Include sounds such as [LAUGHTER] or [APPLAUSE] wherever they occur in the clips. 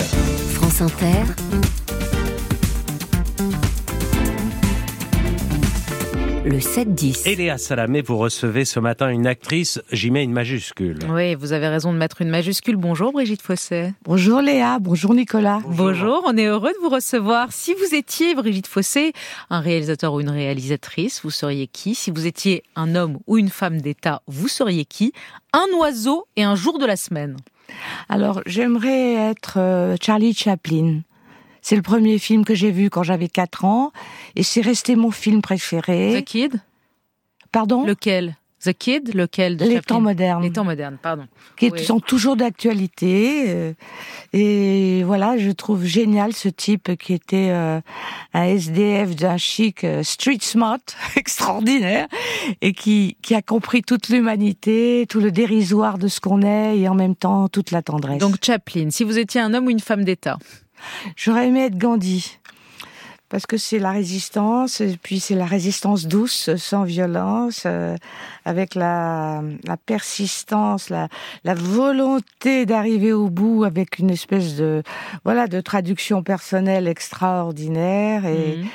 France Inter. le 7-10. Eléa Salamé, vous recevez ce matin une actrice, j'y mets une majuscule. Oui, vous avez raison de mettre une majuscule. Bonjour Brigitte Fossé. Bonjour Léa, bonjour Nicolas. Bonjour. on est heureux de vous recevoir. Si vous étiez Brigitte Fossé, un réalisateur ou une réalisatrice, vous seriez qui? Si vous étiez un homme ou une femme d'État, vous seriez qui? Un oiseau et un jour de la semaine? Alors, j'aimerais être euh, Charlie Chaplin. C'est le premier film que j'ai vu quand j'avais 4 ans et c'est resté mon film préféré. The Kid? Pardon? Lequel? The Kid Lequel de Les temps modernes. Les temps modernes, pardon. Qui sont toujours d'actualité. Euh, et voilà, je trouve génial ce type qui était euh, un SDF d'un chic euh, street smart [LAUGHS] extraordinaire et qui, qui a compris toute l'humanité, tout le dérisoire de ce qu'on est et en même temps toute la tendresse. Donc Chaplin, si vous étiez un homme ou une femme d'État? J'aurais aimé être Gandhi parce que c'est la résistance, et puis c'est la résistance douce, sans violence, euh, avec la, la persistance, la, la volonté d'arriver au bout, avec une espèce de voilà de traduction personnelle extraordinaire, et mhm.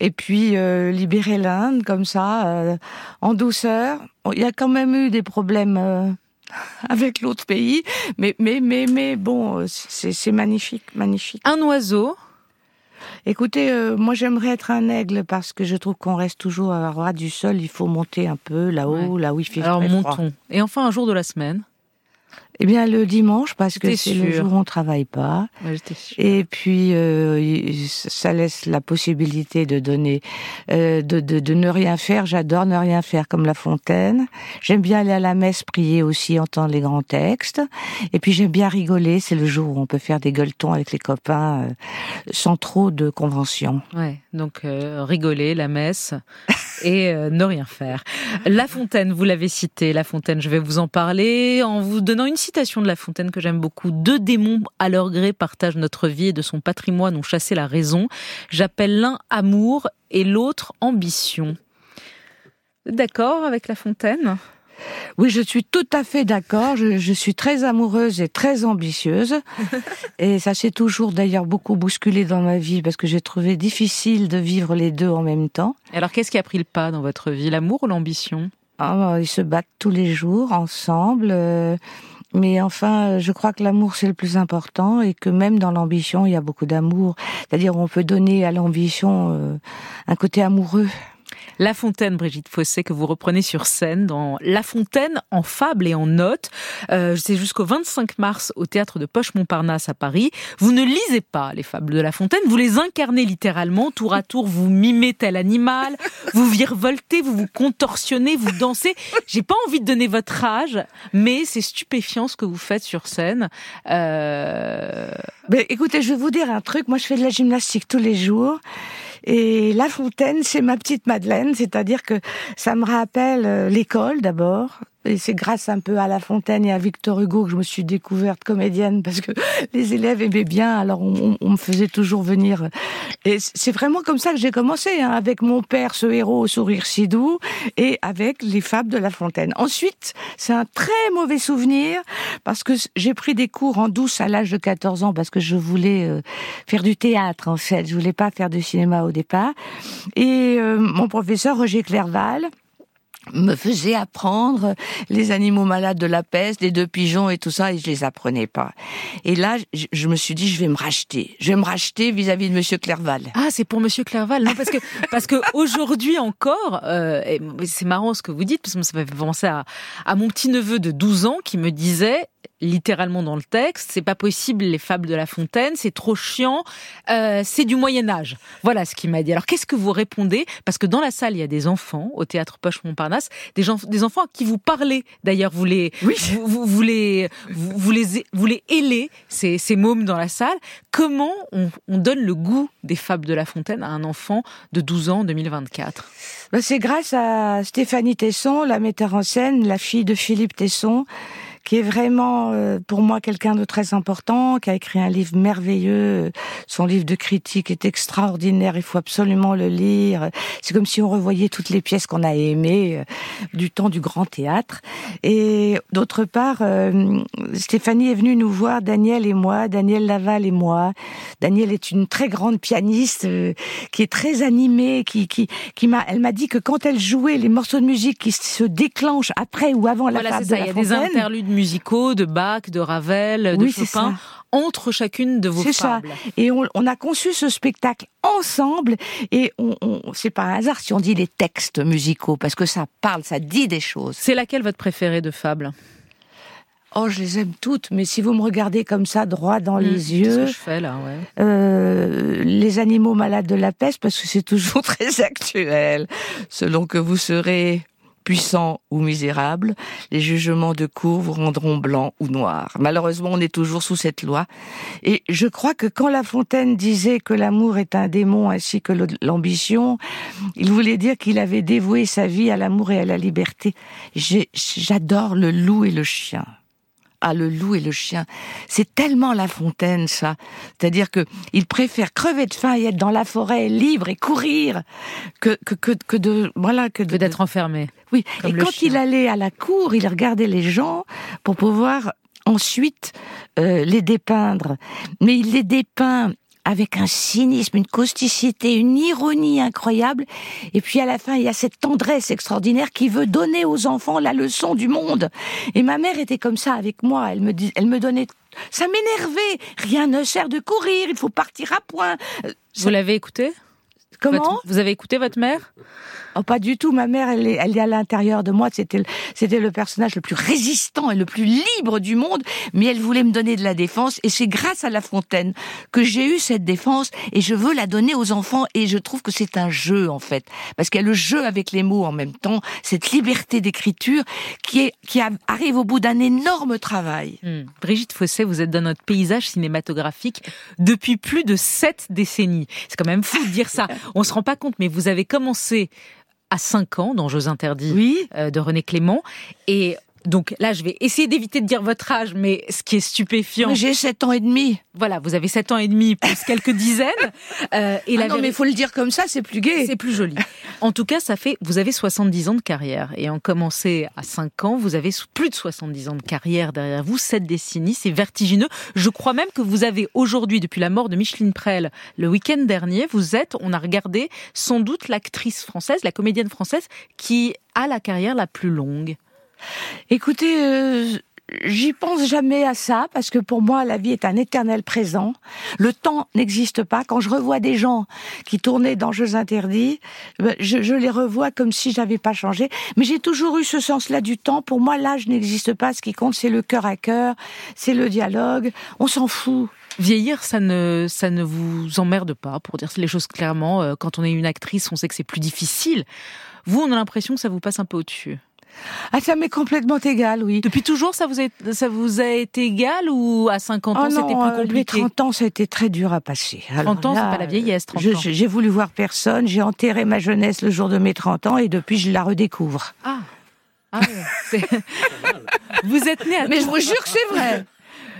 et puis euh, libérer l'Inde comme ça, euh, en douceur. Il y a quand même eu des problèmes [LAUGHS] avec l'autre pays. Mais, mais, mais, mais bon, c'est magnifique, magnifique. Un oiseau Écoutez, euh, moi j'aimerais être un aigle parce que je trouve qu'on reste toujours à ras du sol. Il faut monter un peu là-haut, là où il fait Alors montons. Et enfin un jour de la semaine eh bien, le dimanche, parce que c'est le jour où on travaille pas. Et puis, euh, ça laisse la possibilité de donner, euh, de, de, de, ne rien faire. J'adore ne rien faire, comme La Fontaine. J'aime bien aller à la messe, prier aussi, entendre les grands textes. Et puis, j'aime bien rigoler. C'est le jour où on peut faire des gueuletons avec les copains, euh, sans trop de conventions. Ouais, donc rigoler, la messe et euh, ne rien faire. La Fontaine, vous l'avez cité. La Fontaine, je vais vous en parler en vous donnant une citation de La Fontaine que j'aime beaucoup. Deux démons à leur gré partagent notre vie et de son patrimoine ont chassé la raison. J'appelle l'un amour et l'autre ambition. D'accord avec La Fontaine oui, je suis tout à fait d'accord. Je, suis très amoureuse et très ambitieuse. [LAUGHS] et ça s'est toujours d'ailleurs beaucoup bousculé dans ma vie parce que j'ai trouvé difficile de vivre les deux en même temps. Alors qu'est-ce qui a pris le pas dans votre vie, l'amour ou l'ambition? Ah, bah, Ils se battent tous les jours ensemble. Euh, mais enfin, je crois que l'amour c'est le plus important et que même dans l'ambition, il y a beaucoup d'amour. C'est-à-dire, on peut donner à l'ambition euh, un côté amoureux. La Fontaine, Brigitte Fossé, que vous reprenez sur scène dans La Fontaine en fable et en notes. Euh, C'est jusqu'au 25 mars au théâtre de Poche-Montparnasse à Paris. Vous ne lisez pas les fables de La Fontaine, vous les incarnez littéralement, tour à tour, vous mimez tel animal, vous virevoltez, vous vous contorsionnez, vous dansez. J'ai pas envie de donner votre âge, mais c'est stupéfiant ce que vous faites sur scène. Euh... Mais écoutez, je vais vous dire un truc. Moi, je fais de la gymnastique tous les jours. Et La Fontaine, c'est ma petite Madeleine, c'est-à-dire que ça me rappelle euh, l'école d'abord, et c'est grâce un peu à La Fontaine et à Victor Hugo que je me suis découverte comédienne parce que [LAUGHS] les élèves aimaient bien, alors on, me faisait toujours venir. Et c'est vraiment comme ça que j'ai commencé, hein, avec mon père, ce héros au sourire si doux, et avec les fables de La Fontaine. Ensuite, c'est un très mauvais souvenir parce que j'ai pris des cours en douce à l'âge de 14 ans parce que je voulais euh, faire du théâtre en fait, je voulais pas faire du cinéma au départ. Et euh, mon professeur Roger Clerval, me faisait apprendre les animaux malades de la peste, les deux pigeons et tout ça, et je les apprenais pas. Et là, je me suis dit, je vais me racheter. Je vais me racheter vis-à-vis de Monsieur Clerval. Ah, c'est pour Monsieur Clerval, non Parce que [LAUGHS] parce que aujourd'hui encore, euh, c'est marrant ce que vous dites, parce que ça m'a fait penser à, à mon petit neveu de 12 ans qui me disait, littéralement dans le texte. C'est pas possible les fables de La Fontaine, c'est trop chiant, euh, c'est du Moyen Âge. Voilà ce qu'il m'a dit. Alors qu'est-ce que vous répondez? Parce que dans la salle il y a des enfants au théâtre Poche Montparnasse, des, gens, des enfants à qui vous parlez. D'ailleurs vous les, oui. vous, vous, les, vous, les, vous les ailez ces, ces mômes dans la salle. Comment on, on, donne le goût des fables de La Fontaine à un enfant de 12 ans en 2024 ben C'est grâce à Stéphanie Tesson, la metteur en scène, la fille de Philippe Tesson qui est vraiment euh, pour moi quelqu'un de très important, qui a écrit un livre merveilleux. Son livre de critique est extraordinaire, il faut absolument le lire. C'est comme si on revoyait toutes les pièces qu'on a aimées du temps du grand théâtre. Et d'autre part, Stéphanie est venue nous voir, Daniel et moi, Daniel Laval et moi. Daniel est une très grande pianiste qui est très animée, qui, qui, qui m'a, elle m'a dit que quand elle jouait les morceaux de musique qui se déclenchent après ou avant la voilà, de ça. Il y a des interludes musicaux de Bach, de Ravel, de Chopin entre chacune de vos fables. Ça. Et on, on, a conçu ce spectacle ensemble et on, on c'est pas un hasard si on dit les textes musicaux parce que ça parle, ça dit des choses. C'est laquelle votre préférée de fable? Oh, je les aime toutes, mais si vous me regardez comme ça, droit dans les mmh, yeux, ce que je fais là, ouais. euh, les animaux malades de la peste, parce que c'est toujours [LAUGHS] très actuel. Selon que vous serez puissant ou misérable, les jugements de cour vous rendront blanc ou noir. Malheureusement, on est toujours sous cette loi. Et je crois que quand La Fontaine disait que l'amour est un démon ainsi que l'ambition, il voulait dire qu'il avait dévoué sa vie à l'amour et à la liberté. J'adore le loup et le chien. Ah, le loup et le chien. C'est tellement La Fontaine, ça. C'est-à-dire que il préfère crever de faim et être dans la forêt libre et courir que, que, que, que de, voilà, que d'être enfermé. Oui. et quand il allait à la cour, il regardait les gens pour pouvoir ensuite euh, les dépeindre. Mais il les dépeint avec un cynisme, une causticité, une ironie incroyable. Et puis à la fin, il y a cette tendresse extraordinaire qui veut donner aux enfants la leçon du monde. Et ma mère était comme ça avec moi. Elle me, elle me donnait ça m'énervait. Rien ne sert de courir, il faut partir à point. Vous l'avez écouté Comment Vous avez écouté votre mère? Oh, pas du tout. Ma mère, elle est, elle est à l'intérieur de moi. C'était, c'était le personnage le plus résistant et le plus libre du monde. Mais elle voulait me donner de la défense. Et c'est grâce à La Fontaine que j'ai eu cette défense. Et je veux la donner aux enfants. Et je trouve que c'est un jeu, en fait. Parce qu'il y a le jeu avec les mots en même temps. Cette liberté d'écriture qui est, qui arrive au bout d'un énorme travail. Hmm. Brigitte Fossé, vous êtes dans notre paysage cinématographique depuis plus de sept décennies. C'est quand même fou de dire ça. [LAUGHS] On se rend pas compte, mais vous avez commencé à 5 ans dans Jeux interdits oui. Euh, de René Clément. Et donc là, je vais essayer d'éviter de dire votre âge, mais ce qui est stupéfiant. J'ai 7 ans et demi. Voilà, vous avez 7 ans et demi, plus quelques [LAUGHS] dizaines. Euh, et ah non, mais il faut le dire comme ça, c'est plus gai. C'est plus joli. En tout cas, ça fait, vous avez 70 ans de carrière. Et en commencé à 5 ans, vous avez plus de 70 ans de carrière derrière vous, 7 décennies, c'est vertigineux. Je crois même que vous avez aujourd'hui, depuis la mort de Micheline Prel, le week-end dernier, vous êtes, on a regardé, sans doute l'actrice française, la comédienne française, qui a la carrière la plus longue. Écoutez, euh, j'y pense jamais à ça parce que pour moi la vie est un éternel présent. Le temps n'existe pas. Quand je revois des gens qui tournaient dans Jeux interdits, ben, je, je les revois comme si j'avais pas changé. Mais j'ai toujours eu ce sens-là du temps. Pour moi, l'âge n'existe pas. Ce qui compte, c'est le cœur à cœur, c'est le dialogue. On s'en fout. Vieillir, ça ne, ça ne vous emmerde pas, pour dire les choses clairement. Euh, quand on est une actrice, on sait que c'est plus difficile. Vous, on a l'impression que ça vous passe un peu au-dessus. Ah, ça m'est complètement égal, oui. Depuis toujours, ça vous, a, ça vous a été égal ou à 50 ans, c'était plus euh, compliqué Les 30 ans, ça a été très dur à passer. 30 ans, c'est pas la vieillesse, 30 ans. J'ai voulu voir personne, j'ai enterré ma jeunesse le jour de mes 30 ans et depuis, je la redécouvre. Ah, ah [LAUGHS] Vous êtes né à Mais je vous jure que c'est vrai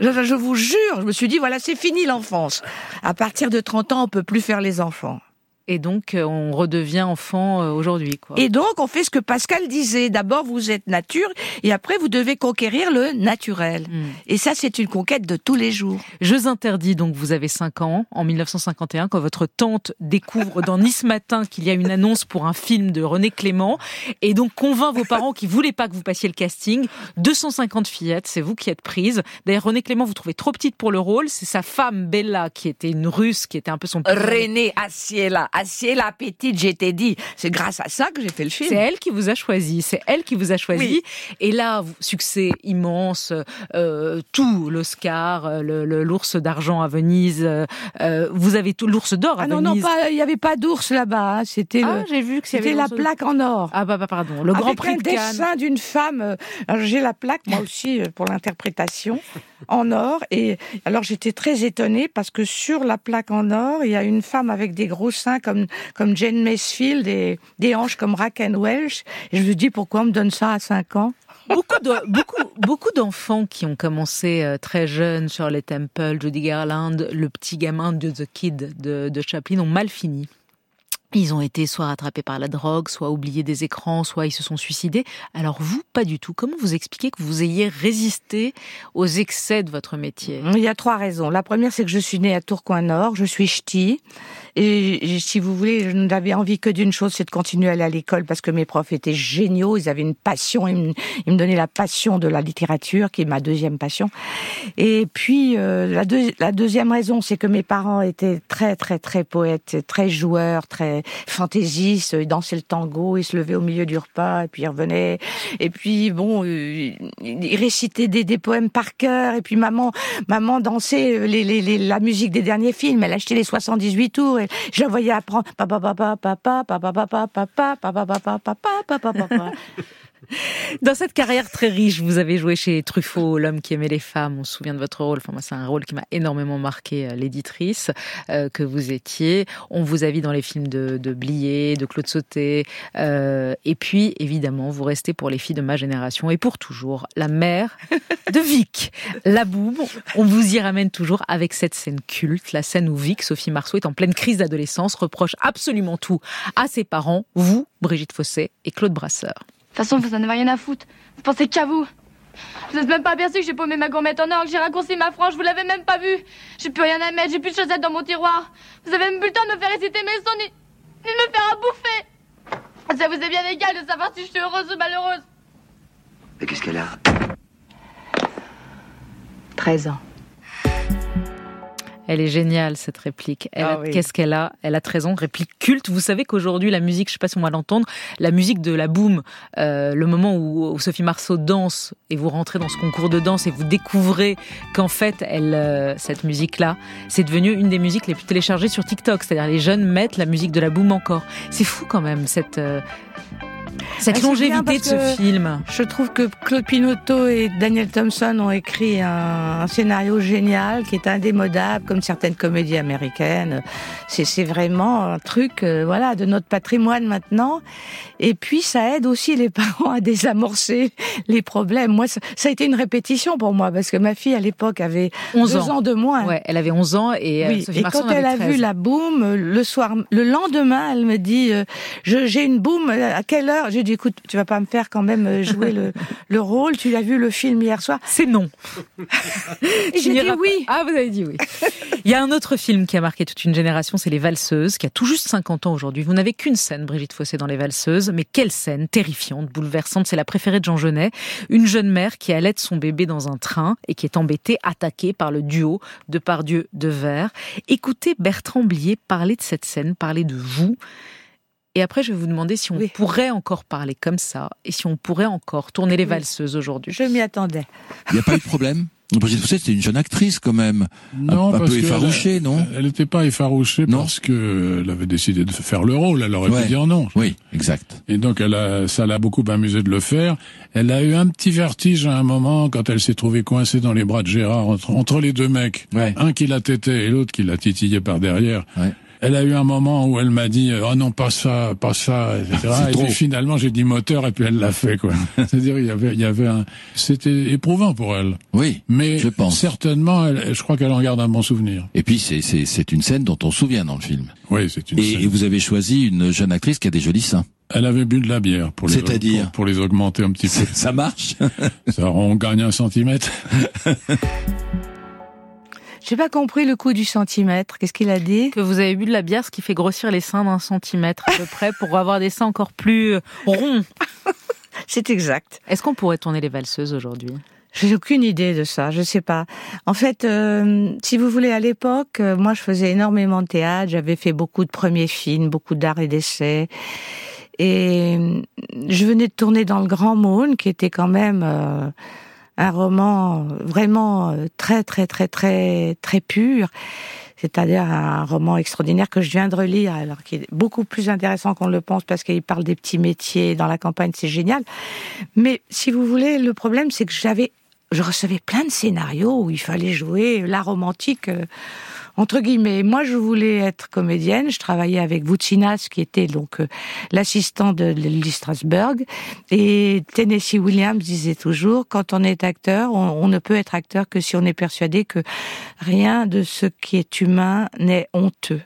je, je vous jure, je me suis dit, voilà, c'est fini l'enfance. À partir de 30 ans, on peut plus faire les enfants. Et donc, euh, on redevient enfant euh, aujourd'hui. Et donc, on fait ce que Pascal disait. D'abord, vous êtes nature, et après, vous devez conquérir le naturel. Hmm. Et ça, c'est une conquête de tous les jours. Jeux interdits, donc vous avez 5 ans, en 1951, quand votre tante découvre dans Nice Matin qu'il y a une annonce pour un film de René Clément, et donc convainc vos parents qui voulaient pas que vous passiez le casting. 250 fillettes, c'est vous qui êtes prise. D'ailleurs, René Clément, vous trouvez trop petite pour le rôle. C'est sa femme, Bella, qui était une russe, qui était un peu son... René Assiela assieds la petite, j'étais dit. C'est grâce à ça que j'ai fait le film. C'est elle qui vous a choisi. C'est elle qui vous a choisi. Et là, succès immense, euh, tout, l'Oscar, euh, l'ours d'argent à Venise. Euh, vous avez tout, l'ours d'or à Venise. Ah non, non, il n'y avait pas d'ours là-bas. Hein. C'était ah, j'ai vu que c'était la plaque en or. Ah bah, bah pardon, le Grand Prix de dessin d'une femme. J'ai la plaque moi aussi pour l'interprétation. [LAUGHS] en or. Et alors j'étais très étonnée parce que sur la plaque en or, il y a une femme avec des gros seins comme comme Jane Macefield et des hanches comme Raquel Welch. Et je me dis pourquoi on me donne ça à 5 ans? Beaucoup, beaucoup, beaucoup d'enfants qui ont commencé euh, très jeunes sur les temples, Judy Garland, le petit gamin de The Kid de Chaplin, ont mal fini. Ils ont été soit rattrapés par la drogue, soit oubliés des écrans, soit ils se sont suicidés. Alors vous, pas du tout. Comment vous expliquez que vous ayez résisté aux excès de votre métier? Il y a trois raisons. La première, c'est que je suis née à Tourcoing-Nord, je suis ch'ti. Et si vous voulez, je n'avais envie que d'une chose, c'est de continuer à aller à l'école parce que mes profs étaient géniaux, ils avaient une passion, ils me, donnaient la passion de la littérature, qui est ma deuxième passion. Et puis, euh, la deuxième raison, c'est que mes parents étaient très, très, très poètes, très joueurs, très fantaisistes, ils dansaient le tango, ils se levaient au milieu du repas, et puis ils revenaient. Et puis, bon, euh, ils récitaient des, des poèmes par cœur, et puis maman, maman dansait la musique des derniers films, elle achetait les 78 tours, je la voyais apprendre Dans cette carrière très riche, vous avez joué chez Truffaut, l'homme qui aimait les femmes. On se souvient de votre rôle. Enfin, moi, c'est un rôle qui m'a énormément marqué, l'éditrice euh, que vous étiez. On vous a vu dans les films de, de Blier, de Claude Sauté. Euh, et puis, évidemment, vous restez pour les filles de ma génération et pour toujours la mère de Vic, [LAUGHS] la boum. On vous y ramène toujours avec cette scène culte, la scène où Vic, Sophie Marceau, est en pleine crise d'adolescence, reproche absolument tout à ses parents, vous, Brigitte Fossé et Claude Brasseur. De toute façon, vous en avez rien à foutre. Vous pensez qu'à vous. Vous n'êtes même pas aperçu que j'ai paumé ma gourmette en or, que j'ai raccourci ma frange, vous l'avez même pas vu. J'ai plus rien à mettre, j'ai plus de chaussettes dans mon tiroir. Vous avez même plus le temps de me faire réciter mes sons, ni, ni de me faire à bouffer. Ça vous est bien égal de savoir si je suis heureuse ou malheureuse. Mais qu'est-ce qu'elle a? 13 ans. Elle est géniale cette réplique. Ah oui. Qu'est-ce qu'elle a? Elle a 13 ans, réplique culte. Vous savez qu'aujourd'hui la musique, je sais pas si on va l'entendre, la musique de la boom, euh, le moment où, où, Sophie Marceau danse et vous rentrez dans ce concours de danse et vous découvrez qu'en fait, elle, euh, cette musique-là, c'est devenu une des musiques les plus téléchargées sur TikTok. C'est-à-dire les jeunes mettent la musique de la boom encore. C'est fou quand même cette euh, cette longévité de ce film. Je trouve que Claude Pinotto et Daniel Thompson ont écrit un, un scénario génial qui est indémodable, comme certaines comédies américaines. C'est vraiment un truc, euh, voilà, de notre patrimoine maintenant. Et puis ça aide aussi les [LAUGHS] parents à désamorcer les problèmes. Moi, ça, ça a été une répétition pour moi parce que ma fille à l'époque avait 11 deux ans. de moins. Ouais, elle avait 11 ans et euh, Oui, Sophie et Marceau quand avait elle a 13. vu la boum, le soir, le lendemain, elle me dit, euh, je- j'ai une boum, à quelle heure J'ai dit, écoute, tu vas pas me faire quand même euh, jouer le, [LAUGHS] le rôle, tu l'as vu le film hier soir C'est non. [LAUGHS] J'ai dit oui. Ah, vous avez dit oui. [LAUGHS] Il y a un autre film qui a marqué toute une génération, c'est Les Valseuses, qui a tout juste 50 ans aujourd'hui. Vous n'avez qu'une scène, Brigitte Fossé, dans Les Valseuses, mais quelle scène terrifiante, bouleversante. C'est la préférée de Jean Genet. Une jeune mère qui allait son bébé dans un train et qui est embêtée, attaquée par le duo de Pardieu de Verre. Écoutez Bertrand Blier parler de cette scène, parler de vous. Et après, je vais vous demander si on Oui. pourrait encore parler comme ça et si on pourrait encore tourner les valseuses aujourd'hui. Je m'y attendais. Il n'y a pas eu de problème. Brigitte Fossé, c'était une jeune actrice quand même. Non, un, un parce peu effarouchée, elle- non Elle n'était pas effarouchée Non. parce que elle avait décidé de faire le rôle. Elle aurait Ouais. pu dire non. Oui, exact. Et donc, elle a, ça l'a beaucoup amusé de le faire. Elle a eu un petit vertige à un moment quand elle s'est trouvée coincée dans les bras de Gérard entre, entre les deux mecs. Ouais. Un qui la têtait et l'autre qui la titillait par derrière. Ouais. Elle a eu un moment où elle m'a dit oh non pas ça pas ça etc. Et trop. puis finalement j'ai dit moteur et puis elle l'a fait quoi. [LAUGHS] C'est-à-dire il y avait il y avait un c'était éprouvant pour elle. Oui. Mais Je pense. certainement elle- je crois qu'elle en garde un bon souvenir. Et puis c'est c'est c'est une scène dont on se souvient dans le film. Oui c'est une Et, scène. et vous avez choisi une jeune actrice qui a des jolis seins. Elle avait bu de la bière pour les pour, pour les augmenter un petit peu. [LAUGHS] Ça marche Ça on gagne un centimètre. [LAUGHS] J'ai pas compris le coup du centimètre. Qu'est-ce qu'il a dit que vous avez bu de la bière, ce qui fait grossir les seins d'un centimètre à peu [LAUGHS] près pour avoir des seins encore plus euh, ronds. [LAUGHS] C'est exact. Est-ce qu'on pourrait tourner les valseuses aujourd'hui? J'ai aucune idée de ça, je sais pas. En fait, euh, si vous voulez, à l'époque, euh, moi, je faisais énormément de théâtre. J'avais fait beaucoup de premiers films, beaucoup d'art et d'essais. Et je venais de tourner dans Le Grand Mône, qui était quand même euh, un roman vraiment euh, très, très, très, très, très pur. C'est-à-dire un roman extraordinaire que je viens de relire, alors qui est beaucoup plus intéressant qu'on le pense parce qu'il parle des petits métiers dans la campagne, c'est génial. Mais si vous voulez, le problème, c'est que j'avais je recevais plein de scénarios où il fallait jouer la romantique. euh, entre guillemets, moi je voulais être comédienne. Je travaillais avec Voutsinas, qui était donc euh, l'assistant de Lily Strasberg, et Tennessee Williams disait toujours quand on est acteur, on ne peut être acteur que si on est persuadé que rien de ce qui est humain n'est honteux.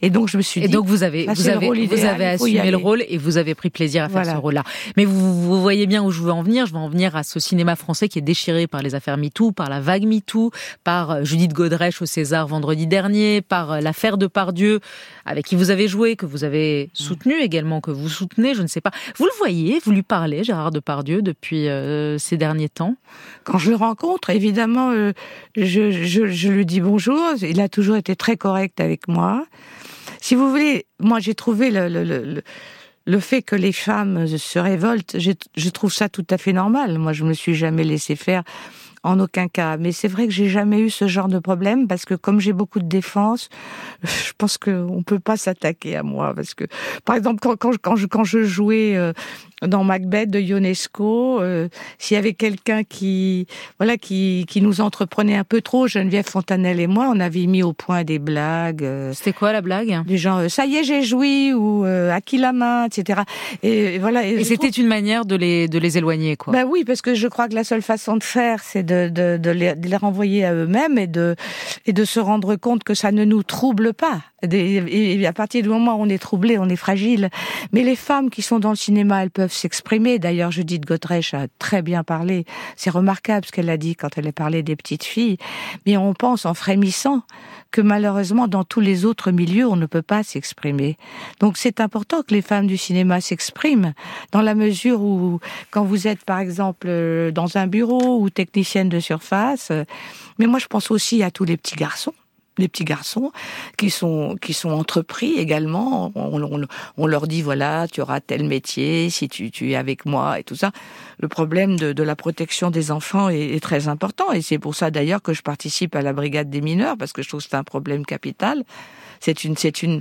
Et donc je me suis Et dit, donc vous avez bah, vous le avez vous avez assumé le rôle et vous avez pris plaisir à faire Voilà. ce rôle-là. Mais vous, vous voyez bien où je veux en venir. Je veux en venir à ce cinéma français qui est déchiré par les affaires MeToo, par la vague MeToo, par euh, Judith Godrèche au César vendredi dernier, par euh, l'affaire de Pardieu avec qui vous avez joué, que vous avez soutenu également, que vous soutenez, je ne sais pas. Vous le voyez, vous lui parlez, Gérard Depardieu, depuis euh, ces derniers temps? quand je le rencontre, évidemment, euh, je, je, je lui dis bonjour. Il a toujours été très correct avec moi. Si vous voulez, moi j'ai trouvé le, le, le, le- fait que les femmes se révoltent, j'ai- je trouve ça tout à fait normal. Moi, je me suis jamais laissé faire en aucun cas. Mais c'est vrai que j'ai jamais eu ce genre de problème parce que comme j'ai beaucoup de défense, je pense qu'on peut pas s'attaquer à moi parce que, par exemple, quand, quand, quand, je, quand je jouais euh, dans Macbeth de Ionesco, euh, s'il y avait quelqu'un qui, voilà, qui, qui nous entreprenait un peu trop, Geneviève Fontanelle et moi, on avait mis au point des blagues. euh, C'était quoi la blague? des gens, euh, ça y est, j'ai joui, ou euh, à qui la main, etc. Et, et voilà. Et c'était trouve- une manière de les de les éloigner, quoi. ben oui, parce que je crois que la seule façon de faire, c'est de, de, de, les, de les renvoyer à eux-mêmes et de, et de se rendre compte que ça ne nous trouble pas. Et à partir du moment où on est troublé, on est fragile. Mais les femmes qui sont dans le cinéma, elles peuvent s'exprimer. D'ailleurs, Judith Godrèche a très bien parlé. C'est remarquable ce qu'elle a dit quand elle a parlé des petites filles. Mais on pense en frémissant que malheureusement, dans tous les autres milieux, on ne peut pas s'exprimer. Donc c'est important que les femmes du cinéma s'expriment dans la mesure où, quand vous êtes par exemple euh, dans un bureau ou technicienne de surface, mais moi je pense aussi à tous les petits garçons les petits garçons qui sont qui sont entrepris également. On, on- on leur dit voilà, tu auras tel métier si tu, tu es avec moi et tout ça. Le problème de, de la protection des enfants est, est très important et c'est pour ça d'ailleurs que je participe à la brigade des mineurs parce que je trouve que c'est un problème capital. C'est une, c'est une,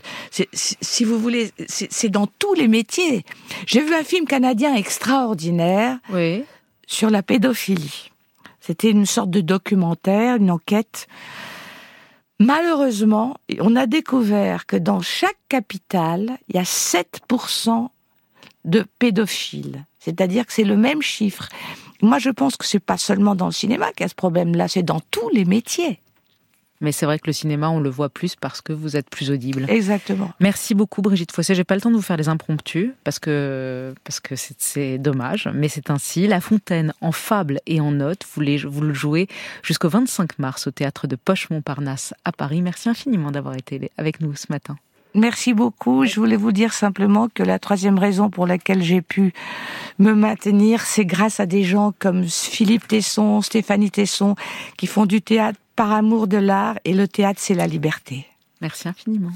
si vous voulez, c'est c'est dans tous les métiers. J'ai vu un film canadien extraordinaire Oui. sur la pédophilie. C'était une sorte de documentaire, une enquête. Malheureusement, on a découvert que dans chaque capitale, il y a 7% de pédophiles. C'est-à-dire que c'est le même chiffre. Moi, je pense que c'est pas seulement dans le cinéma qu'il y a ce problème-là, c'est dans tous les métiers. Mais c'est vrai que le cinéma, on le voit plus parce que vous êtes plus audible. Exactement. Merci beaucoup Brigitte Fossé. J'ai pas le temps de vous faire les impromptus parce que parce que c'est- dommage, mais c'est ainsi. La Fontaine en fable et en notes, vous, les, vous le jouez jusqu'au 25 mars au théâtre de Poche-Montparnasse à Paris. Merci infiniment d'avoir été avec nous ce matin. Merci beaucoup. Je voulais vous dire simplement que la troisième raison pour laquelle j'ai pu me maintenir, c'est grâce à des gens comme Philippe Tesson, Stéphanie Tesson, qui font du théâtre par amour de l'art, et le théâtre, c'est la liberté. Merci infiniment.